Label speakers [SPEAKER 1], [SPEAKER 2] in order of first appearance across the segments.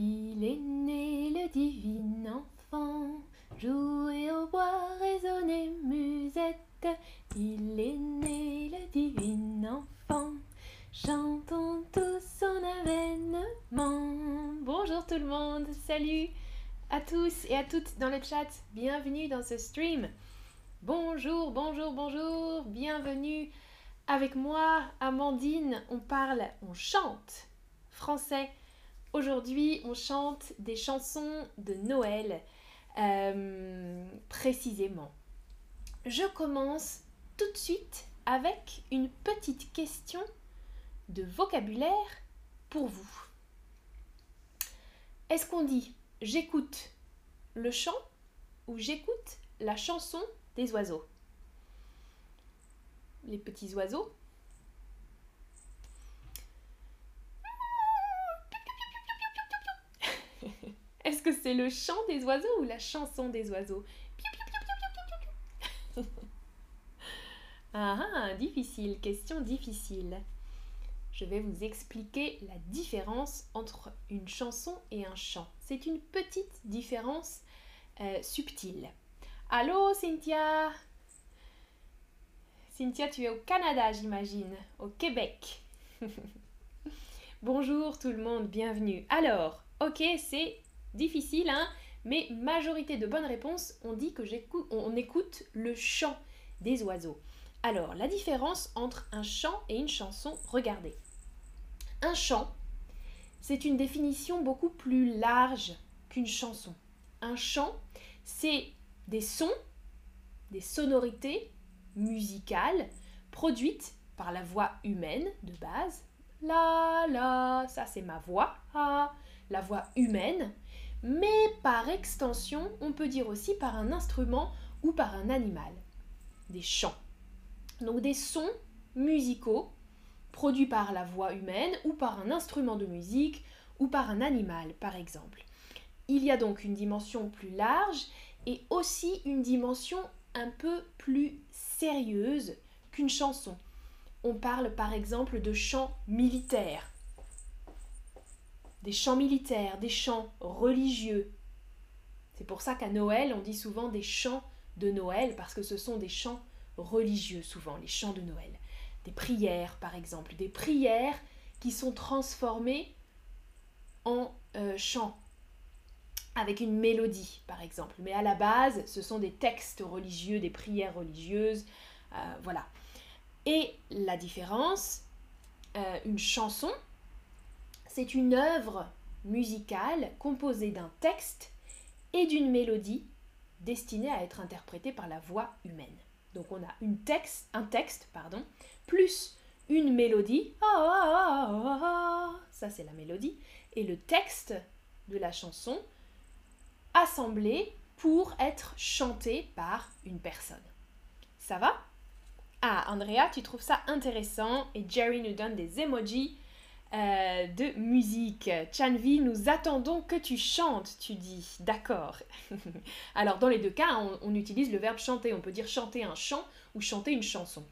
[SPEAKER 1] Il est né le divin enfant, jouer au bois, résonner musette. Il est né le divin enfant, chantons tous son avènement. Bonjour tout le monde, salut à tous et à toutes dans le chat, bienvenue dans ce stream. Bonjour, bonjour, bonjour, bienvenue avec moi, Amandine. On parle, on chante français Aujourd'hui, on chante des chansons de Noël, euh, précisément. Je commence tout de suite avec une petite question de vocabulaire pour vous. Est-ce qu'on dit j'écoute le chant ou j'écoute la chanson des oiseaux Les petits oiseaux Est-ce que c'est le chant des oiseaux ou la chanson des oiseaux? Ah, difficile, question difficile. Je vais vous expliquer la différence entre une chanson et un chant. C'est une petite différence euh, subtile. Allô, Cynthia? Cynthia, tu es au Canada, j'imagine, au Québec. Bonjour tout le monde, bienvenue. Alors, ok, c'est difficile, hein, mais majorité de bonnes réponses, on dit que j'écoute, on écoute le chant des oiseaux. Alors, la différence entre un chant et une chanson, regardez. Un chant, c'est une définition beaucoup plus large qu'une chanson. Un chant, c'est des sons, des sonorités musicales produites par la voix humaine de base. La, la, ça c'est ma voix. Ah, la voix humaine mais par extension, on peut dire aussi par un instrument ou par un animal. Des chants. Donc des sons musicaux produits par la voix humaine ou par un instrument de musique ou par un animal, par exemple. Il y a donc une dimension plus large et aussi une dimension un peu plus sérieuse qu'une chanson. On parle par exemple de chants militaires des chants militaires, des chants religieux. C'est pour ça qu'à Noël, on dit souvent des chants de Noël, parce que ce sont des chants religieux souvent, les chants de Noël. Des prières, par exemple, des prières qui sont transformées en euh, chants, avec une mélodie, par exemple. Mais à la base, ce sont des textes religieux, des prières religieuses, euh, voilà. Et la différence, euh, une chanson, c'est une œuvre musicale composée d'un texte et d'une mélodie destinée à être interprétée par la voix humaine. Donc on a un texte pardon, plus une mélodie, ah, ah, ah, ça c'est la mélodie, et le texte de la chanson assemblé pour être chanté par une personne. Ça va? Ah, Andrea, tu trouves ça intéressant et Jerry nous donne des emojis euh, de musique. Chanvi, nous attendons que tu chantes, tu dis. D'accord. Alors, dans les deux cas, on, utilise le verbe chanter. On peut dire chanter un chant ou chanter une chanson.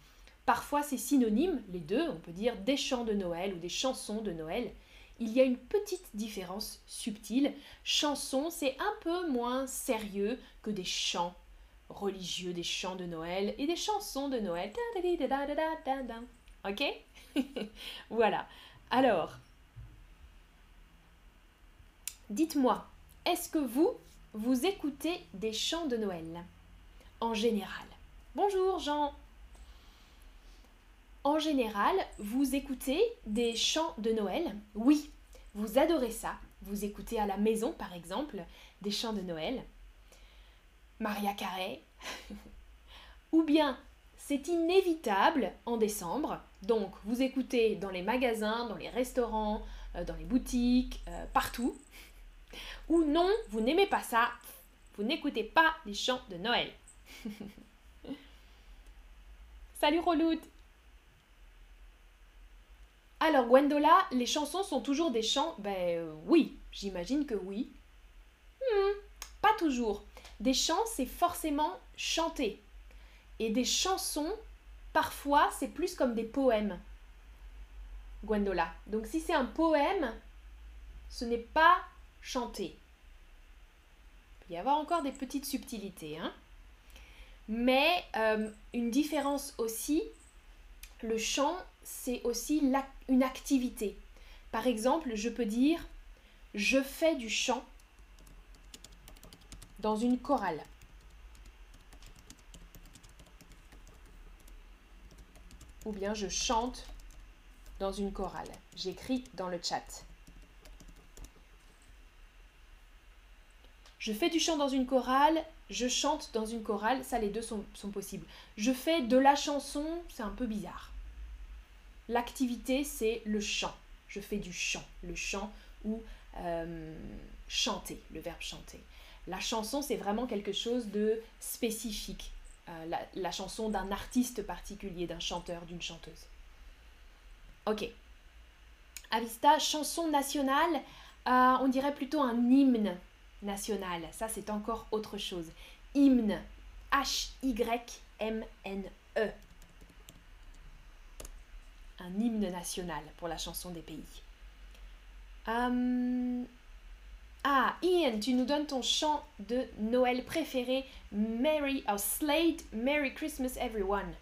[SPEAKER 1] Parfois, c'est synonyme, les deux. On peut dire des chants de Noël ou des chansons de Noël. Il y a une petite différence subtile. Chanson, c'est un peu moins sérieux que des chants religieux, des chants de Noël et des chansons de Noël. Ok? Voilà. Alors, dites-moi, est-ce que vous, vous écoutez des chants de Noël? En général. Bonjour Jean. En général, vous écoutez des chants de Noël? Oui, vous adorez ça. Vous écoutez à la maison, par exemple, des chants de Noël. Maria Carré. Ou bien c'est inévitable en décembre. Donc, vous écoutez dans les magasins, dans les restaurants, euh, dans les boutiques, euh, partout. Ou non, vous n'aimez pas ça. Vous n'écoutez pas les chants de Noël. Salut Roloud Alors Gwendola, les chansons sont toujours des chants Ben euh, oui, j'imagine que oui. Hmm, pas toujours. Des chants, c'est forcément chanter. Et des chansons, parfois, c'est plus comme des poèmes. Gwendola. Donc si c'est un poème, ce n'est pas chanter. Il peut y avoir encore des petites subtilités. Hein Mais euh, une différence aussi, le chant, c'est aussi une activité. Par exemple, je peux dire je fais du chant dans une chorale. Ou bien je chante dans une chorale. J'écris dans le chat. Je fais du chant dans une chorale, je chante dans une chorale, ça les deux sont, possibles. Je fais de la chanson, c'est un peu bizarre. L'activité, c'est le chant. Je fais du chant, le chant ou euh, chanter, le verbe chanter. La chanson, c'est vraiment quelque chose de spécifique. Euh, la, chanson d'un artiste particulier, d'un chanteur, d'une chanteuse. Ok. Avista, chanson nationale, euh, on dirait plutôt un hymne national. Ça, c'est encore autre chose. Hymne. H-Y-M-N-E. Un hymne national pour la chanson des pays. Euh, ah, Ian, tu nous donnes ton chant de Noël préféré, Merry, oh, Slade, Merry Christmas Everyone.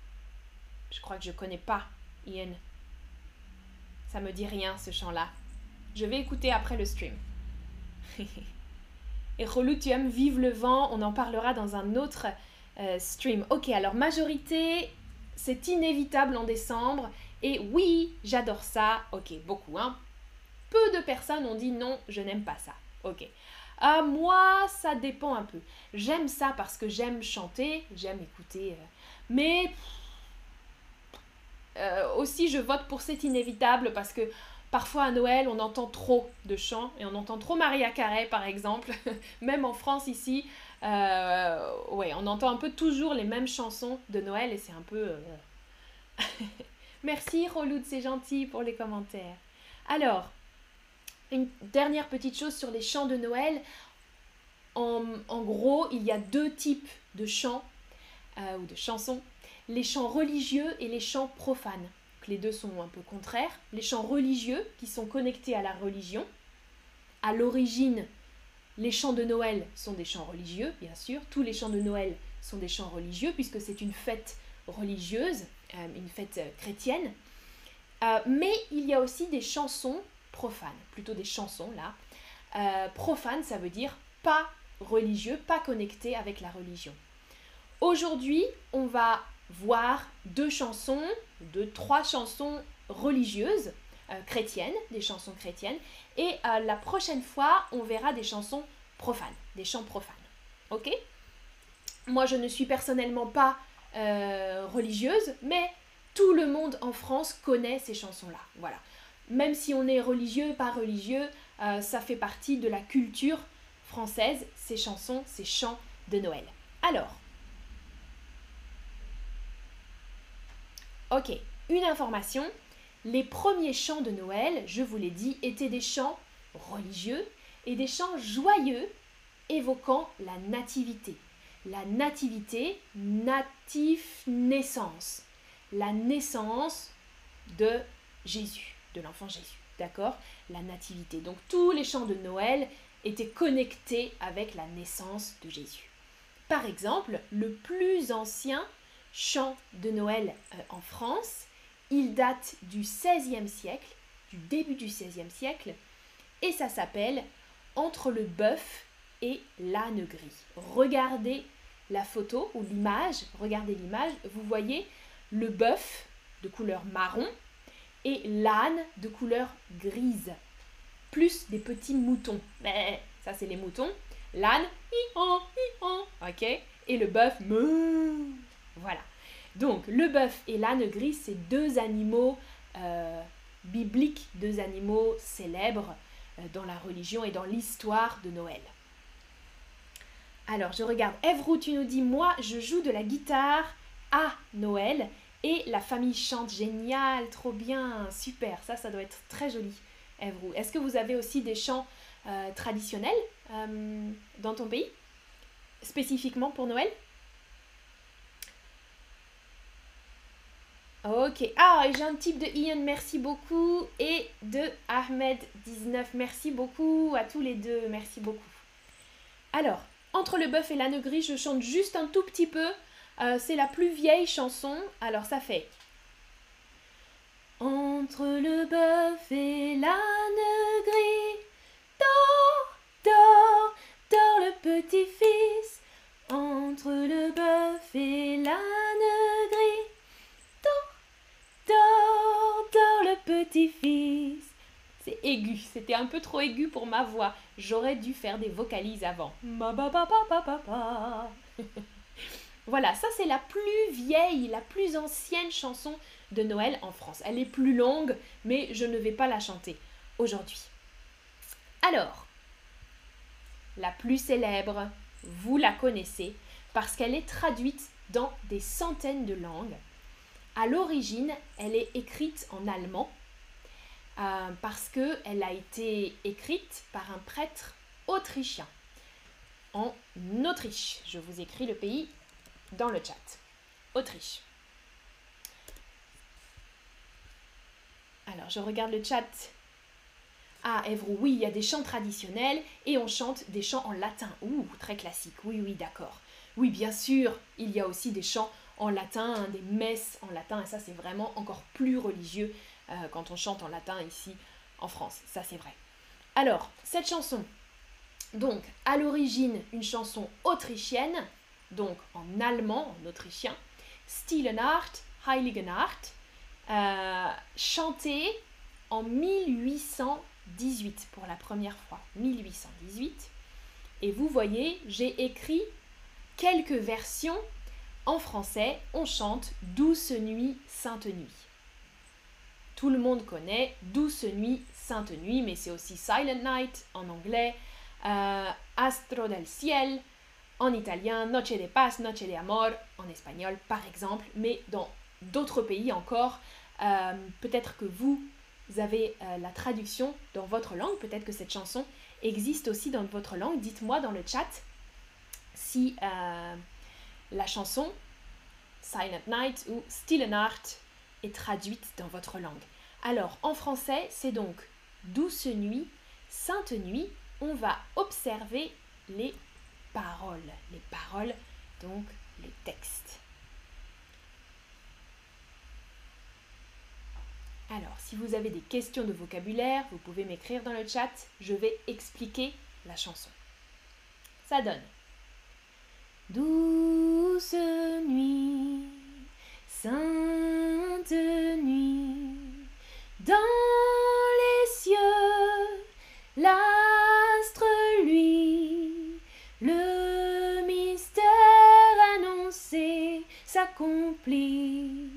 [SPEAKER 1] Je crois que je connais pas, Ian. Ça me dit rien, ce chant-là. Je vais écouter après le stream. Et Relou, tu aimes Vive le vent, on en parlera dans un autre euh, stream. Ok, alors majorité, c'est inévitable en décembre. Et oui, j'adore ça. Ok, beaucoup, hein. Peu de personnes ont dit non, je n'aime pas ça. Ok. Euh, moi, ça dépend un peu. J'aime ça parce que j'aime chanter, j'aime écouter. Euh, mais aussi, je vote pour cet inévitable parce que Parfois à Noël, on entend trop de chants et on entend trop Maria Carey par exemple. Même en France ici, euh, ouais, on entend un peu toujours les mêmes chansons de Noël et c'est un peu. Euh, Merci Roloud, c'est gentil pour les commentaires. Alors, une dernière petite chose sur les chants de Noël. En, gros, il y a deux types de chants euh, ou de chansons les chants religieux et les chants profanes les deux sont un peu contraires. Les chants religieux qui sont connectés à la religion. À l'origine, les chants de Noël sont des chants religieux, bien sûr. Tous les chants de Noël sont des chants religieux puisque c'est une fête religieuse, euh, une fête euh, chrétienne. Mais il y a aussi des chansons profanes, plutôt des chansons là. profanes, ça veut dire pas religieux, pas connecté avec la religion. Aujourd'hui, on va voir deux chansons, deux, trois chansons religieuses, euh, chrétiennes, des chansons chrétiennes, et euh, la prochaine fois, on verra des chansons profanes, des chants profanes. Ok? Moi, je ne suis personnellement pas euh, religieuse, mais tout le monde en France connaît ces chansons-là. Voilà. Même si on est religieux, pas religieux, ça fait partie de la culture française, ces chansons, ces chants de Noël. Alors, Ok, une information. Les premiers chants de Noël, je vous l'ai dit, étaient des chants religieux et des chants joyeux évoquant la nativité. La nativité, natif naissance. La naissance de Jésus, de l'enfant Jésus. D'accord? La nativité. Donc tous les chants de Noël étaient connectés avec la naissance de Jésus. Par exemple, le plus ancien chant de Noël euh, en France. Il date du XVIe siècle, du début du XVIe siècle, et ça s'appelle Entre le bœuf et l'âne gris. Regardez la photo ou l'image, regardez l'image, vous voyez le bœuf de couleur marron et l'âne de couleur grise, plus des petits moutons. Ça c'est les moutons. L'âne, ok, et le bœuf, voilà. Donc, le bœuf et l'âne gris, c'est deux animaux euh, bibliques, deux animaux célèbres euh, dans la religion et dans l'histoire de Noël. Alors, je regarde. Evrou, tu nous dis Moi, je joue de la guitare à Noël et la famille chante. Génial, trop bien, super. Ça, ça doit être très joli, Evrou. Est-ce que vous avez aussi des chants euh, traditionnels dans ton pays Spécifiquement pour Noël? Ok. Ah, j'ai un type de Ian, merci beaucoup. Et de Ahmed19, merci beaucoup à tous les deux, merci beaucoup. Alors, entre le bœuf et l'âne gris, je chante juste un tout petit peu. Euh, c'est la plus vieille chanson. Alors, ça fait. Entre le bœuf et l'âne gris, dors, dors, dors le petit-fils. Entre le bœuf et l'âne gris, Dors, dors le petit-fils. C'est aigu, c'était un peu trop aigu pour ma voix. J'aurais dû faire des vocalises avant. voilà, ça c'est la plus vieille, la plus ancienne chanson de Noël en France. Elle est plus longue, mais je ne vais pas la chanter aujourd'hui. Alors, la plus célèbre, vous la connaissez parce qu'elle est traduite dans des centaines de langues. À l'origine, elle est écrite en allemand euh, parce qu'elle a été écrite par un prêtre autrichien en Autriche. Je vous écris le pays dans le chat. Autriche. Alors, je regarde le chat. Ah, Evrou, oui, il y a des chants traditionnels et on chante des chants en latin. Ouh, très classique. Oui, oui, d'accord. Oui, bien sûr, il y a aussi des chants en latin, des messes en latin, et ça c'est vraiment encore plus religieux euh, quand on chante en latin ici en France, ça c'est vrai. Alors, cette chanson, donc à l'origine une chanson autrichienne, donc en allemand, en autrichien, Stillenacht, Heiligenacht, euh, chantée en 1818 pour la première fois, 1818. Et vous voyez, j'ai écrit quelques versions en français, on chante Douce nuit, sainte nuit. Tout le monde connaît Douce nuit, sainte nuit, mais c'est aussi Silent Night en anglais, euh, Astro del ciel en italien, Noche de paz, Noche de amor en espagnol par exemple, mais dans d'autres pays encore, euh, peut-être que vous avez euh, la traduction dans votre langue, peut-être que cette chanson existe aussi dans votre langue. Dites-moi dans le chat si la chanson Silent Night ou Stille Nacht est traduite dans votre langue. Alors en français, c'est donc Douce nuit, Sainte nuit. On va observer les paroles. Les paroles, donc les textes. Alors, si vous avez des questions de vocabulaire, vous pouvez m'écrire dans le chat. Je vais expliquer la chanson. Ça donne Douce nuit, sainte nuit, dans s'accomplit.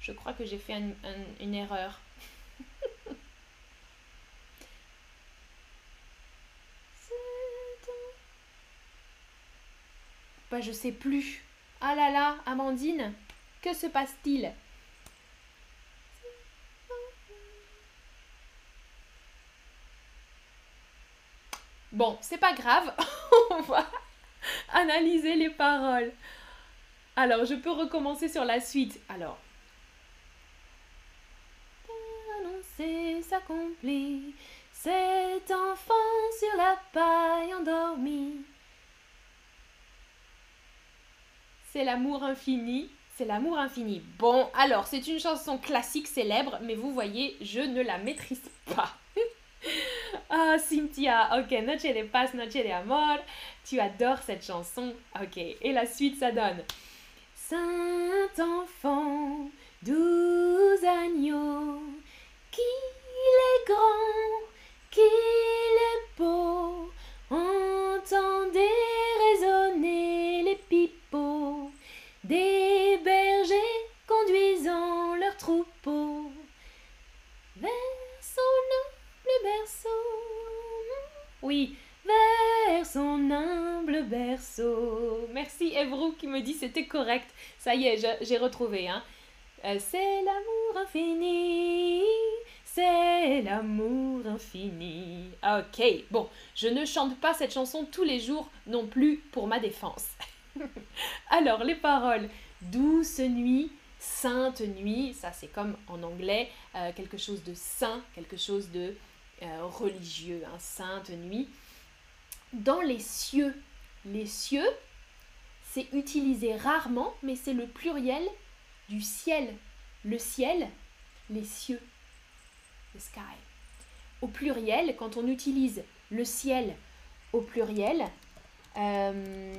[SPEAKER 1] Je crois que j'ai fait une erreur. Bah, je sais plus. Ah là là, Amandine, que se passe-t-il? Bon, c'est pas grave, on va analyser les paroles. Alors, je peux recommencer sur la suite. Alors. Cet enfant sur la paille endormi c'est l'amour infini. C'est l'amour infini. Bon, alors, c'est une chanson classique célèbre, mais vous voyez, je ne la maîtrise pas. ah, Cynthia, ok, Noche de paz, Noche de amor. Tu adores cette chanson. Ok, et la suite, ça donne. Saint enfant, douze agneaux, qu'il est grand, qu'il est beau, entendez Vers son humble berceau. Merci Evrou qui me dit c'était correct. Ça y est, j'ai retrouvé. Hein. Euh, c'est l'amour infini. C'est l'amour infini. Ok, bon, je ne chante pas cette chanson tous les jours non plus pour ma défense. Alors, les paroles douce nuit, sainte nuit, ça c'est comme en anglais, euh, quelque chose de saint, quelque chose de euh, religieux, un sainte nuit. Dans les cieux, les cieux, c'est utilisé rarement, mais c'est le pluriel du ciel. Le ciel, les cieux, the sky. Au pluriel, quand on utilise le ciel au pluriel, euh,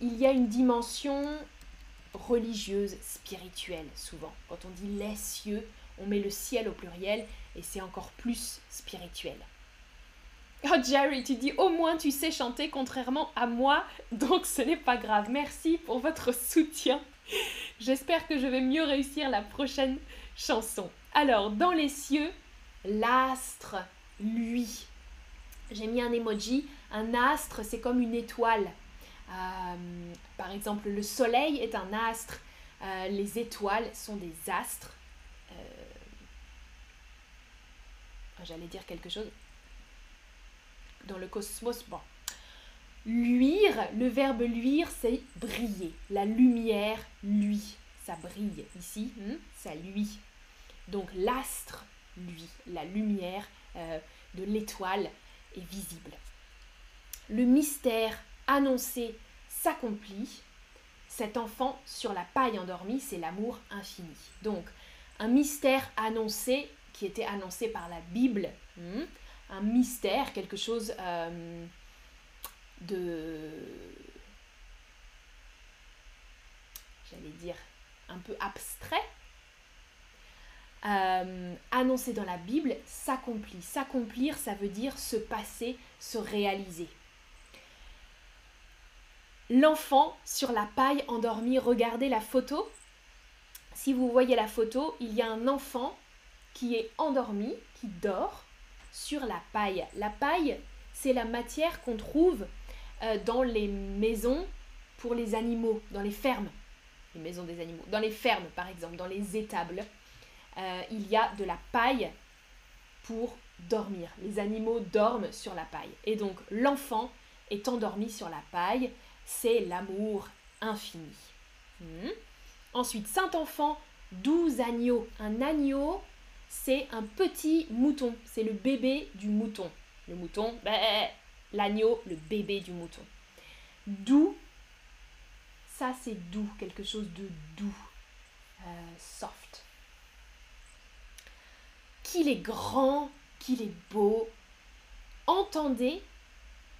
[SPEAKER 1] il y a une dimension religieuse, spirituelle, souvent. Quand on dit les cieux, on met le ciel au pluriel et c'est encore plus spirituel. Oh Jerry, tu dis au moins tu sais chanter contrairement à moi, donc ce n'est pas grave. Merci pour votre soutien. J'espère que je vais mieux réussir la prochaine chanson. Alors, dans les cieux, l'astre, lui. J'ai mis un emoji. Un astre, c'est comme une étoile. Euh, par exemple, le soleil est un astre. Euh, les étoiles sont des astres. Euh, j'allais dire quelque chose. Dans le cosmos, bon. Luire, le verbe luire, c'est briller. La lumière lui, ça brille ici, hmm, ça lui. Donc l'astre, lui, la lumière de l'étoile est visible. Le mystère annoncé s'accomplit. Cet enfant sur la paille endormie, c'est l'amour infini. Donc, un mystère annoncé qui était annoncé par la Bible, hmm, un mystère, quelque chose euh, de... J'allais dire un peu abstrait, euh, annoncé dans la Bible s'accomplit. S'accomplir, ça veut dire se passer, se réaliser. L'enfant sur la paille endormi, regardez la photo. Si vous voyez la photo, il y a un enfant qui est endormi, qui dort sur la paille. La paille, c'est la matière qu'on trouve euh, dans les maisons pour les animaux, dans les fermes. Les maisons des animaux. Dans les fermes, par exemple, dans les étables, euh, il y a de la paille pour dormir. Les animaux dorment sur la paille. Et donc, l'enfant est endormi sur la paille c'est l'amour infini. Hmm. Ensuite, Saint-Enfant, douze agneaux. Un agneau, c'est un petit mouton, c'est le bébé du mouton. Le mouton, ben, l'agneau, le bébé du mouton. Doux, ça c'est doux, quelque chose de doux, euh, soft. Qu'il est grand, qu'il est beau. Entendez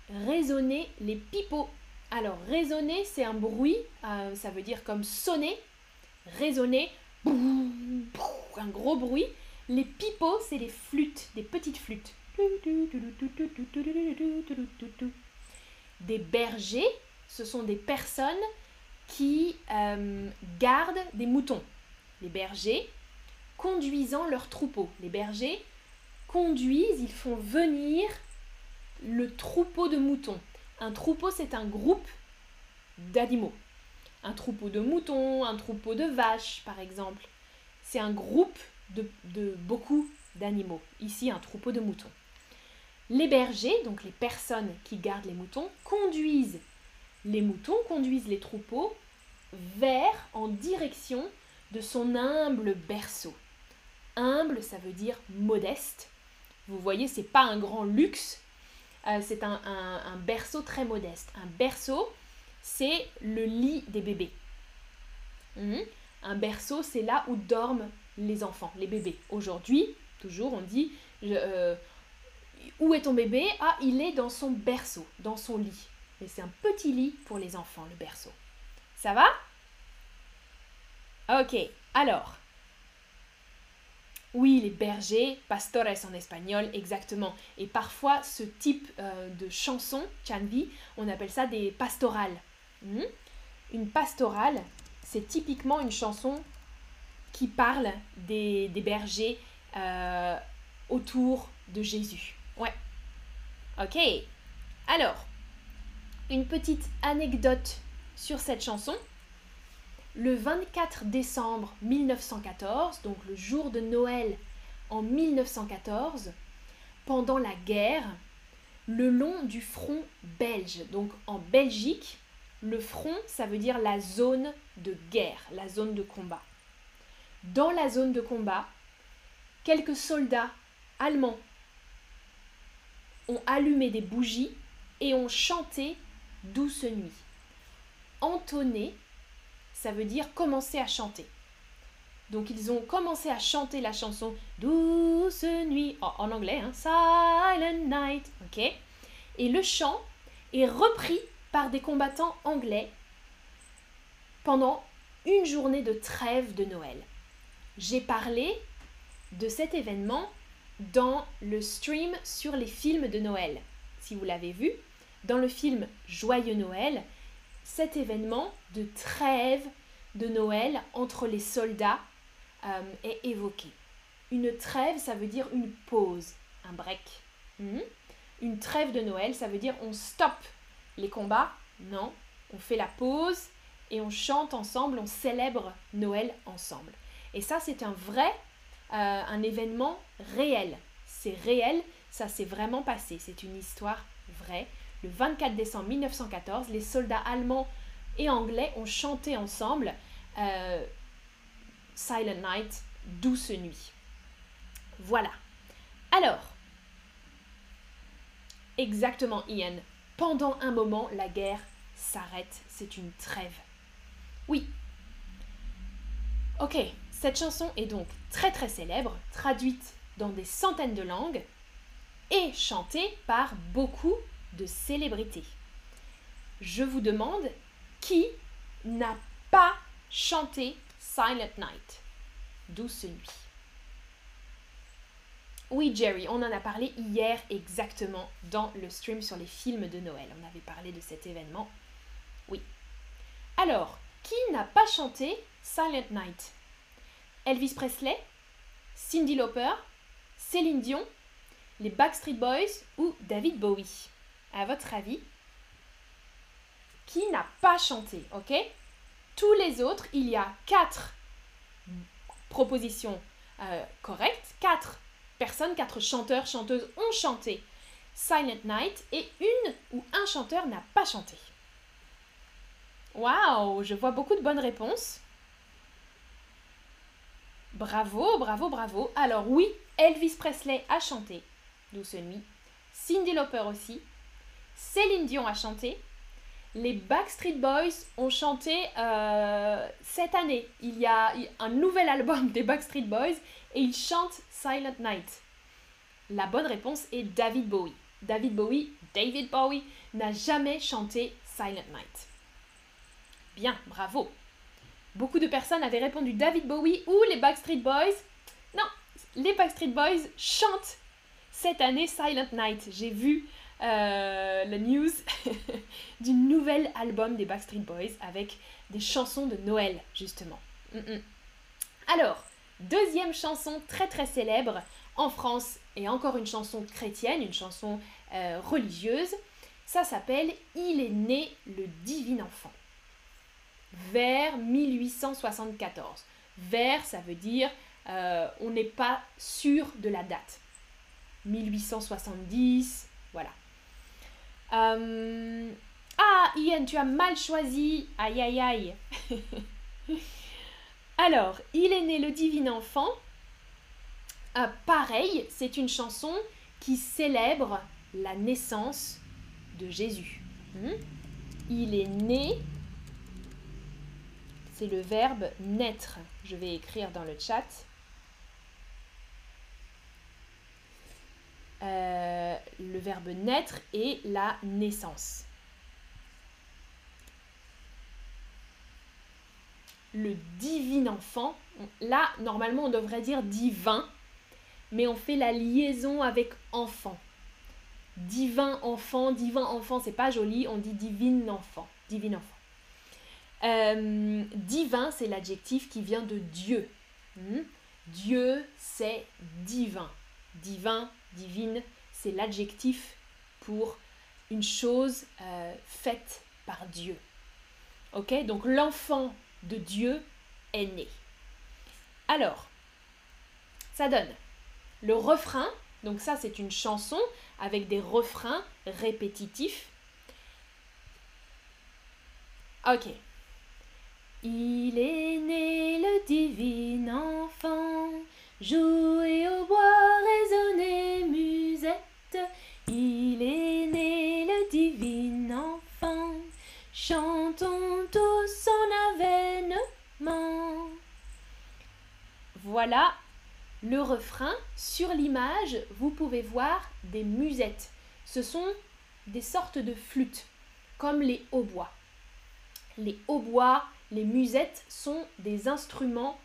[SPEAKER 1] résonner les pipeaux alors, résonner, c'est un bruit, euh, ça veut dire comme sonner, résonner, un gros bruit. Les pipeaux, c'est les flûtes, des petites flûtes. Des bergers, ce sont des personnes qui euh, gardent des moutons. Les bergers conduisant leurs troupeaux. Les bergers conduisent, ils font venir le troupeau de moutons. Un troupeau, c'est un groupe d'animaux. Un troupeau de moutons, un troupeau de vaches, par exemple. C'est un groupe de, beaucoup d'animaux. Ici, un troupeau de moutons. Les bergers, donc les personnes qui gardent les moutons, conduisent les moutons, conduisent les troupeaux vers, en direction de son humble berceau. Humble, ça veut dire modeste. Vous voyez, c'est pas un grand luxe, euh, c'est un, berceau très modeste. Un berceau, c'est le lit des bébés. Mhm. Un berceau, c'est là où dorment les enfants, les bébés. Aujourd'hui, toujours, on dit euh, Où est ton bébé? Ah, il est dans son berceau, dans son lit. Mais c'est un petit lit pour les enfants, le berceau. Ça va? Ok, alors, oui, les bergers, pastores en espagnol, exactement. Et parfois, ce type euh, de chanson, chanvi, on appelle ça des pastorales. Hmm? Une pastorale, c'est typiquement une chanson qui parle des, bergers euh, autour de Jésus. Ouais. Ok. Alors, une petite anecdote sur cette chanson le 24 décembre 1914, donc le jour de Noël en 1914, pendant la guerre, le long du front belge, donc en Belgique, Le front, ça veut dire la zone de guerre, la zone de combat. Dans la zone de combat, quelques soldats allemands ont allumé des bougies et ont chanté Douce nuit. Entonner, ça veut dire commencer à chanter. Donc ils ont commencé à chanter la chanson Douce nuit en, anglais, hein, Silent Night, Et le chant est repris par des combattants anglais pendant une journée de trêve de Noël. J'ai parlé de cet événement dans le stream sur les films de Noël. Si vous l'avez vu, dans le film Joyeux Noël, cet événement de trêve de Noël entre les soldats euh, est évoqué. Une trêve, ça veut dire une pause, un break. Hmm? Une trêve de Noël, ça veut dire on stoppe les combats. Non, on fait la pause et on chante ensemble, on célèbre Noël ensemble. Et ça, c'est un vrai, euh, un événement réel. C'est réel, ça s'est vraiment passé. C'est une histoire vraie. Le 24 décembre 1914, les soldats allemands et anglais ont chanté ensemble euh, Silent Night, douce nuit. Voilà. Alors, exactement Ian, pendant un moment, la guerre s'arrête, c'est une trêve. Oui. Ok, cette chanson est donc très très célèbre, traduite dans des centaines de langues et chantée par beaucoup de célébrités. Je vous demande qui n'a pas chanté Silent Night, douce nuit. Oui, Jerry, on en a parlé hier exactement dans le stream sur les films de Noël. On avait parlé de cet événement. Oui. Alors, qui n'a pas chanté Silent Night? Elvis Presley Cindy Lauper Céline Dion Les Backstreet Boys ou David Bowie. À votre avis, qui n'a pas chanté, ok? Tous les autres, il y a quatre propositions euh, correctes, quatre personnes, quatre chanteurs, chanteuses ont chanté. Silent Night et une ou un chanteur n'a pas chanté. Waouh, je vois beaucoup de bonnes réponses. Bravo, bravo, bravo. Alors oui, Elvis Presley a chanté Douce Nuit. Cindy Lauper aussi. Céline Dion a chanté. Les Backstreet Boys ont chanté euh, cette année. Il y a un nouvel album des Backstreet Boys et ils chantent Silent Night. La bonne réponse est David Bowie. David Bowie, David Bowie, n'a jamais chanté Silent Night. Bien, bravo. Beaucoup de personnes avaient répondu David Bowie ou les Backstreet Boys. Non, les Backstreet Boys chantent cette année Silent Night. J'ai vu euh, la news du nouvel album des Backstreet Boys avec des chansons de Noël, justement. Alors, deuxième chanson très très célèbre en France et encore une chanson chrétienne, une chanson euh, religieuse. Ça s'appelle Il est né le divin enfant. Vers 1874. Vers, ça veut dire euh, on n'est pas sûr de la date. 1870, voilà. Euh, ah, Ian, tu as mal choisi. Aïe, aïe, aïe. Alors, il est né le divin enfant. Ah, pareil, c'est une chanson qui célèbre la naissance de Jésus. Hmm? Il est né. C'est le verbe naître. Je vais écrire dans le chat. Euh, le verbe naître et la naissance. Le divin enfant, là normalement on devrait dire divin, mais on fait la liaison avec enfant. Divin enfant, divin enfant, c'est pas joli, on dit divin enfant, divin enfant. Euh, divin, c'est l'adjectif qui vient de Dieu. Hmm? Dieu, c'est divin. Divin, divine, c'est l'adjectif pour une chose euh, faite par Dieu. Ok? Donc l'enfant de Dieu est né. Alors, ça donne le refrain. Donc ça, c'est une chanson avec des refrains répétitifs. Ok. Il est né le divin enfant, jouer au bois, résonner musette. Il est né le divin enfant, chantons tous son avènement. Voilà le refrain. Sur l'image, vous pouvez voir des musettes. Ce sont des sortes de flûtes, comme les hautbois. Les hautbois, les musettes sont des instruments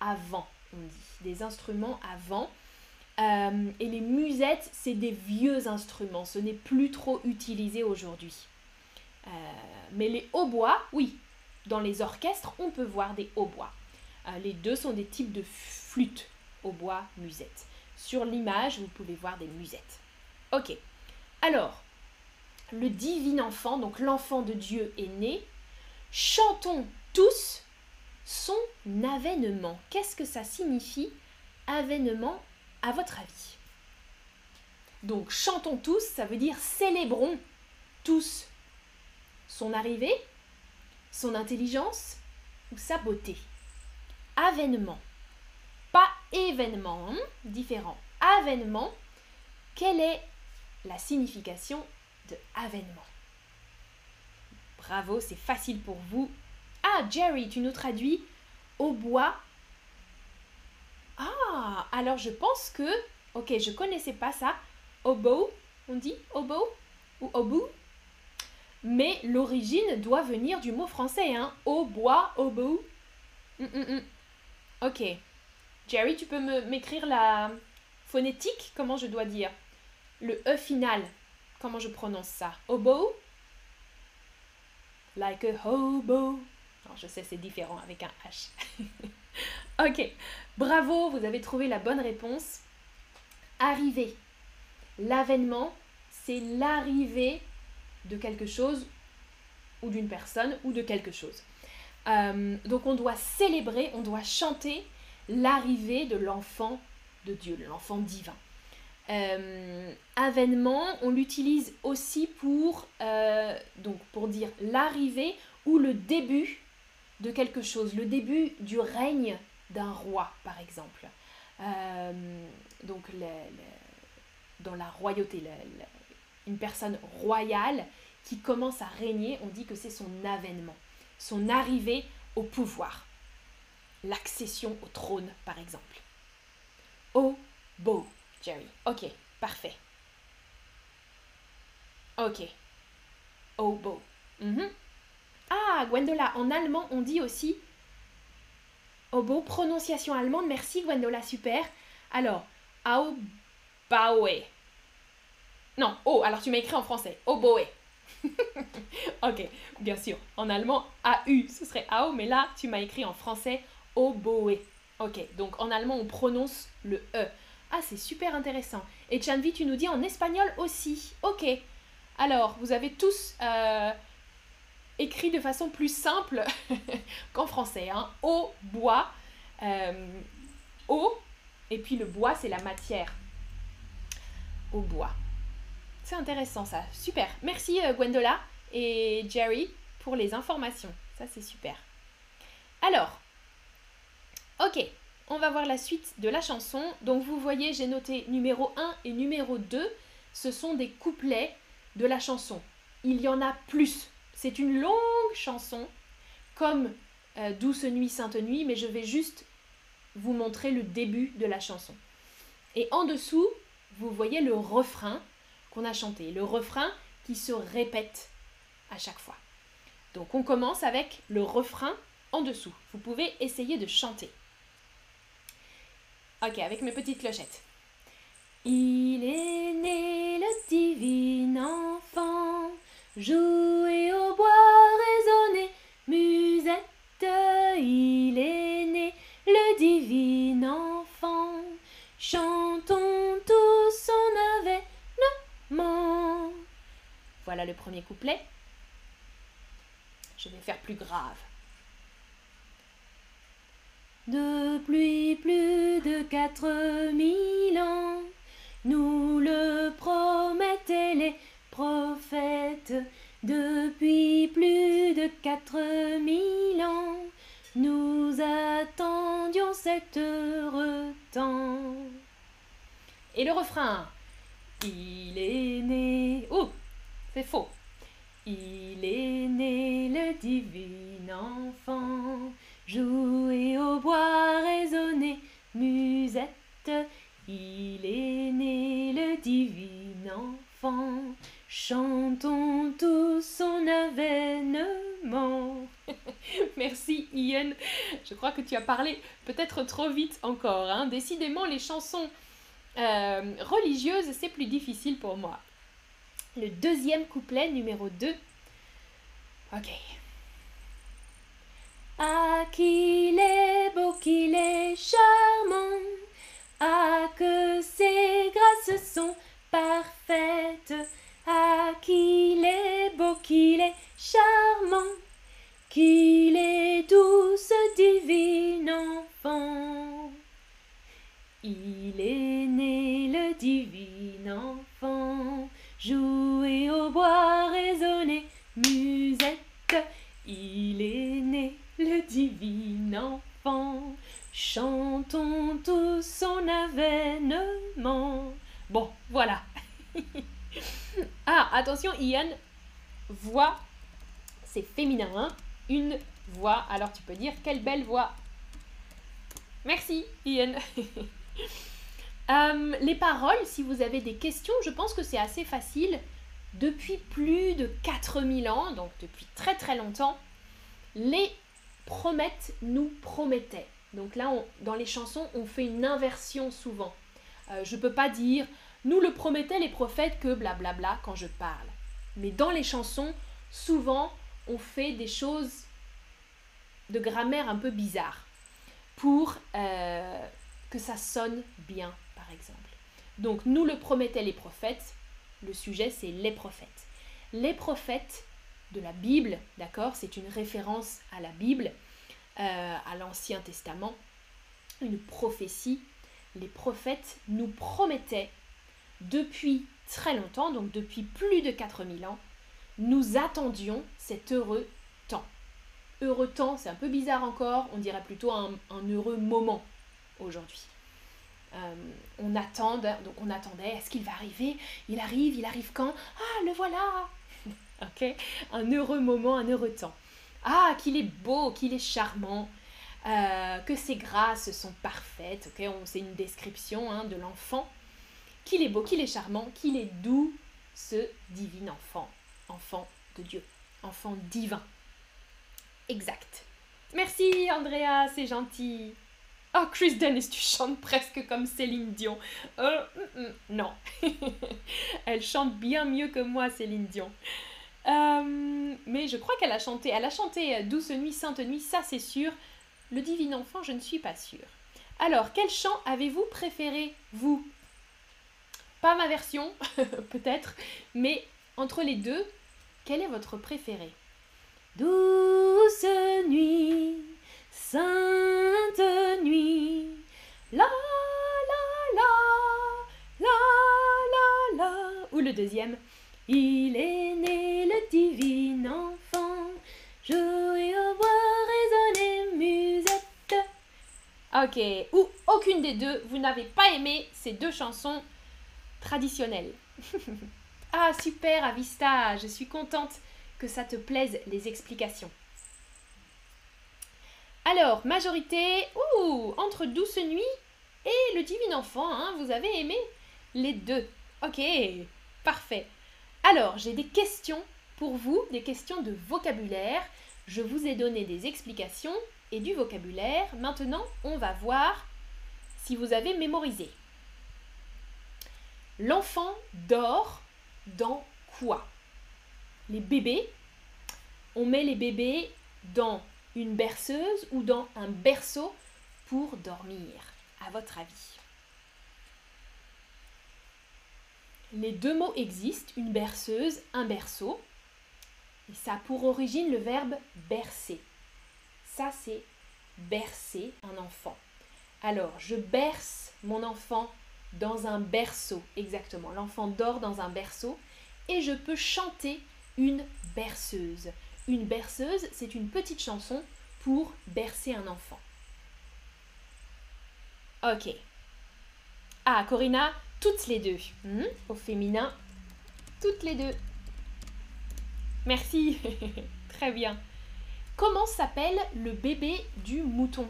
[SPEAKER 1] à vent, on dit, des instruments à vent. Euh, et les musettes, c'est des vieux instruments, ce n'est plus trop utilisé aujourd'hui. Euh, mais les hautbois, oui, dans les orchestres, on peut voir des hautbois. Euh, les deux sont des types de flûtes, hautbois, musettes. Sur l'image, vous pouvez voir des musettes. Ok. Alors, le divin enfant, donc l'enfant de Dieu est né. Chantons tous son avènement. Qu'est-ce que ça signifie, avènement, à votre avis? Donc, chantons tous, ça veut dire célébrons tous son arrivée, son intelligence ou sa beauté. Avènement. Pas événement, hein, différent. Avènement, quelle est la signification de avènement Bravo, c'est facile pour vous. Ah, Jerry, tu nous traduis au bois. Ah, alors je pense que, ok, je connaissais pas ça. Oboe, on dit oboe ou oboe. Mais l'origine doit venir du mot français, hein. Au bois, oboe. Hum, hum, hum. Ok. Jerry, tu peux m'écrire la phonétique? Comment je dois dire? Le E final. Comment je prononce ça? Oboe Like a hobo. Je sais, c'est différent avec un H. ok. Bravo, vous avez trouvé la bonne réponse. Arriver. L'avènement, c'est l'arrivée de quelque chose ou d'une personne ou de quelque chose. Euh, donc on doit célébrer, on doit chanter l'arrivée de l'enfant de Dieu, l'enfant divin. Euh, avènement, on l'utilise aussi euh, pour dire l'arrivée ou le début de quelque chose, le début du règne d'un roi, par exemple. donc dans la royauté, une personne royale qui commence à régner, on dit que c'est son avènement, son arrivée au pouvoir, l'accession au trône par exemple. Oh, beau, Jerry. Ok, parfait. Ok. Oh, beau. Mhm. Ah, Gwendola, en allemand, on dit aussi beau, prononciation allemande. Merci, Gwendola, super. Alors, au baue. Non, oh, alors tu m'as écrit en français. Oboe. ok, bien sûr. En allemand, AU, ce serait AO, mais là, tu m'as écrit en français oboe. Ok, donc en allemand, on prononce le E. Ah, c'est super intéressant. Et Chanvi, tu nous dis en espagnol aussi. Ok. Alors, vous avez tous euh, écrit de façon plus simple qu'en français. Hein. Au bois. Euh, eau. Et puis le bois, c'est la matière. Au bois. C'est intéressant ça. Super. Merci euh, Gwendola et Jerry pour les informations. Ça c'est super. Alors, ok, on va voir la suite de la chanson. Donc vous voyez, j'ai noté numéro 1 et numéro 2. Ce sont des couplets de la chanson. Il y en a plus. C'est une longue chanson, comme euh, Douce Nuit, Sainte Nuit, mais je vais juste vous montrer le début de la chanson. Et en dessous, vous voyez le refrain a chanté, le refrain qui se répète à chaque fois. Donc on commence avec le refrain en dessous. Vous pouvez essayer de chanter. Ok, avec mes petites clochettes. Il est né le divin enfant, jouer au bois, résonner, musette. Il est né le divin enfant, chantons tous son avait voilà le premier couplet. Je vais faire plus grave. Depuis plus de quatre mille ans, nous le promettaient les prophètes, Depuis plus de quatre mille ans, nous attendions cet heureux temps. Et le refrain Il est né. Oh C'est faux. Il est né le divin enfant, jouer au bois, résonner, musette. Il est né le divin enfant, chantons tous son avènement. Merci Ian, je crois que tu as parlé peut-être trop vite encore. Hein. Décidément, les chansons euh, religieuses, c'est plus difficile pour moi. Le deuxième couplet, numéro 2. Ok. Ah, qu'il est beau, qu'il est charmant. Ah, que ses grâces sont parfaites. Ah, qu'il est beau, qu'il est charmant. Qu'il est doux, ce divin enfant. Il est né le divin enfant. Jouer au bois, résonner, musette. Il est né le divin enfant. Chantons tous son avènement. Bon, voilà. Ah, attention, Ian, voix, c'est féminin, hein Une voix. Alors tu peux dire quelle belle voix. Merci, Ian. Euh, les paroles, si vous avez des questions, je pense que c'est assez facile. Depuis plus de 4000 ans, donc depuis très très longtemps, les promettes nous promettaient. Donc là, dans les chansons, on fait une inversion souvent. Euh, je peux pas dire nous le promettaient les prophètes que blablabla bla, quand je parle. Mais dans les chansons, souvent, on fait des choses de grammaire un peu bizarres pour euh, que ça sonne bien par exemple. Donc nous le promettaient les prophètes, le sujet c'est les prophètes. Les prophètes de la Bible, d'accord, c'est une référence à la Bible, euh, à l'Ancien Testament, une prophétie. Les prophètes nous promettaient depuis très longtemps, donc depuis plus de 4000 ans, nous attendions cet heureux temps. Heureux temps, c'est un peu bizarre encore, on dirait plutôt un heureux moment aujourd'hui. Euh, on attend, donc on attendait, est-ce qu'il va arriver? Il arrive, il arrive quand? Ah, le voilà Ok Un heureux moment, un heureux temps. Ah, qu'il est beau, qu'il est charmant, euh, que ses grâces sont parfaites. Ok, c'est une description hein, de l'enfant. Qu'il est beau, qu'il est charmant, qu'il est doux, ce divin enfant, enfant de Dieu, enfant divin. Exact. Merci Andrea, c'est gentil. Oh, Chris Dennis, tu chantes presque comme Céline Dion? Euh, mm, mm, non. elle chante bien mieux que moi, Céline Dion. Euh, mais je crois qu'elle a chanté. Elle a chanté Douce Nuit, Sainte Nuit, ça c'est sûr. Le Divin Enfant, je ne suis pas sûre. Alors, quel chant avez-vous préféré, vous? Pas ma version, peut-être, mais entre les deux, quel est votre préféré? Douce nuit, sainte nuit, la la la, la la la. Ou le deuxième, il est né le divin enfant, jouer au bois, musette. Ok, ou aucune des deux, vous n'avez pas aimé ces deux chansons traditionnelles. ah super Avista, je suis contente que ça te plaise les explications. Alors, majorité, ouh, entre Douce Nuit et Le Divin Enfant, hein, vous avez aimé les deux. Ok, parfait. Alors, j'ai des questions pour vous, des questions de vocabulaire. Je vous ai donné des explications et du vocabulaire. Maintenant, on va voir si vous avez mémorisé. L'enfant dort dans quoi? Les bébés, on met les bébés dans une berceuse ou dans un berceau pour dormir, à votre avis? Les deux mots existent, une berceuse, un berceau. Et ça a pour origine le verbe bercer. Ça, c'est bercer un enfant. Alors, je berce mon enfant dans un berceau, exactement. L'enfant dort dans un berceau et je peux chanter une berceuse. Une berceuse, c'est une petite chanson pour bercer un enfant. Ok. Ah, Corinna, toutes les deux. Hmm, au féminin, toutes les deux. Merci. Très bien. Comment s'appelle le bébé du mouton?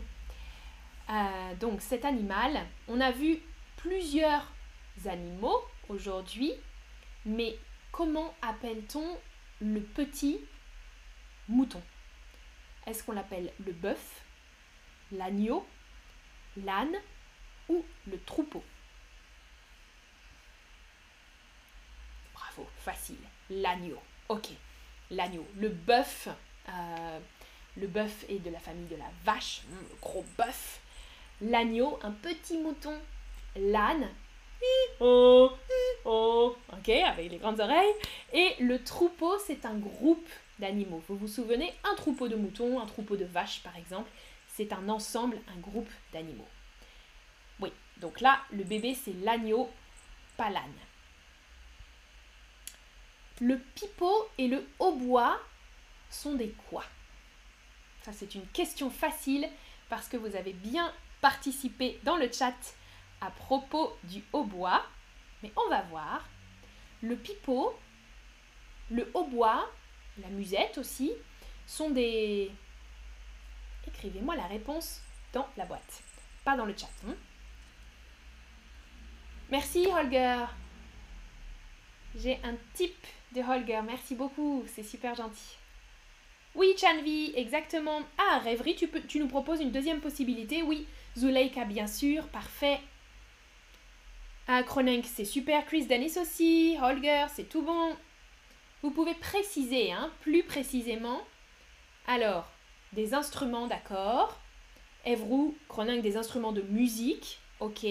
[SPEAKER 1] Euh, Donc cet animal, on a vu plusieurs animaux aujourd'hui, mais comment appelle-t-on le petit mouton? Est-ce qu'on l'appelle le bœuf, l'agneau, l'âne ou le troupeau? Bravo, facile. L'agneau. Ok, l'agneau. Le bœuf, euh, le bœuf est de la famille de la vache, hmm, le gros bœuf. L'agneau, un petit mouton. L'âne, oh, oh, ok, avec les grandes oreilles. Et le troupeau, c'est un groupe d'animaux. Vous vous souvenez, un troupeau de moutons, un troupeau de vaches par exemple, c'est un ensemble, un groupe d'animaux. Oui, donc là, le bébé, c'est l'agneau, pas l'âne. Le pipeau et le hautbois sont des quoi? Ça, c'est une question facile parce que vous avez bien participé dans le chat à propos du hautbois. Mais on va voir. Le pipeau, le hautbois, la musette aussi, sont des... Écrivez-moi la réponse dans la boîte, pas dans le chat. Hein. Merci Holger. J'ai un type de Holger, merci beaucoup, c'est super gentil. Oui, Chanvi, exactement. Ah, rêverie, tu, nous proposes une deuxième possibilité. Oui, Zuleika, bien sûr, parfait. Ah, Kronenk, c'est super. Chris Dennis aussi. Holger, c'est tout bon. Vous pouvez préciser, hein, plus précisément. Alors, des instruments, d'accord. Evrou, Kronenk, des instruments de musique. Ok.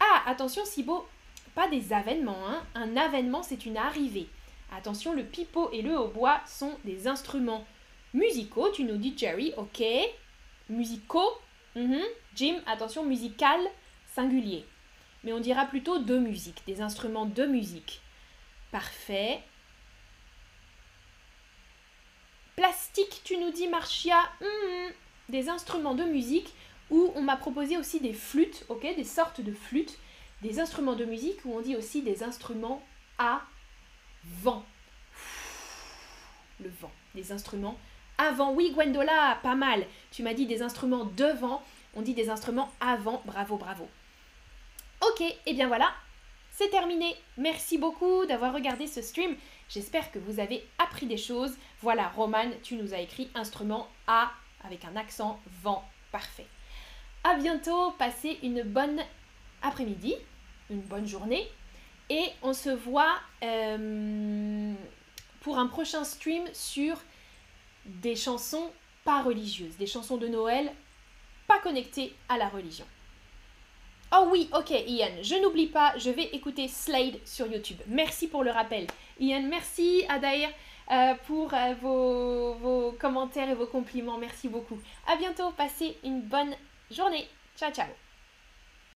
[SPEAKER 1] Ah, attention, Sibo, pas des avènements. Hein. Un avènement, c'est une arrivée. Attention, le pipeau et le hautbois sont des instruments musicaux. Tu nous dis, Jerry, ok. Musicaux. Mhm. Jim, attention, musical, singulier. Mais on dira plutôt de musique, des instruments de musique. Parfait. Plastique, tu nous dis, Marcia. Mhm. Des instruments de musique où on m'a proposé aussi des flûtes, ok, des sortes de flûtes, des instruments de musique où on dit aussi des instruments à vent. Le vent, des instruments avant. Oui, Gwendola, pas mal. Tu m'as dit des instruments devant, on dit des instruments avant. Bravo, bravo. Ok, et eh bien voilà, c'est terminé. Merci beaucoup d'avoir regardé ce stream. J'espère que vous avez appris des choses. Voilà, Roman, tu nous as écrit instrument A avec un accent vent. Parfait. À bientôt, passez une bonne après-midi, une bonne journée. Et on se voit euh, pour un prochain stream sur des chansons pas religieuses, des chansons de Noël pas connectées à la religion. Oh oui, ok Ian, je n'oublie pas, je vais écouter Slade sur YouTube. Merci pour le rappel. Ian, merci Adair euh, pour euh, vos, commentaires et vos compliments. Merci beaucoup. À bientôt, passez une bonne journée. Ciao, ciao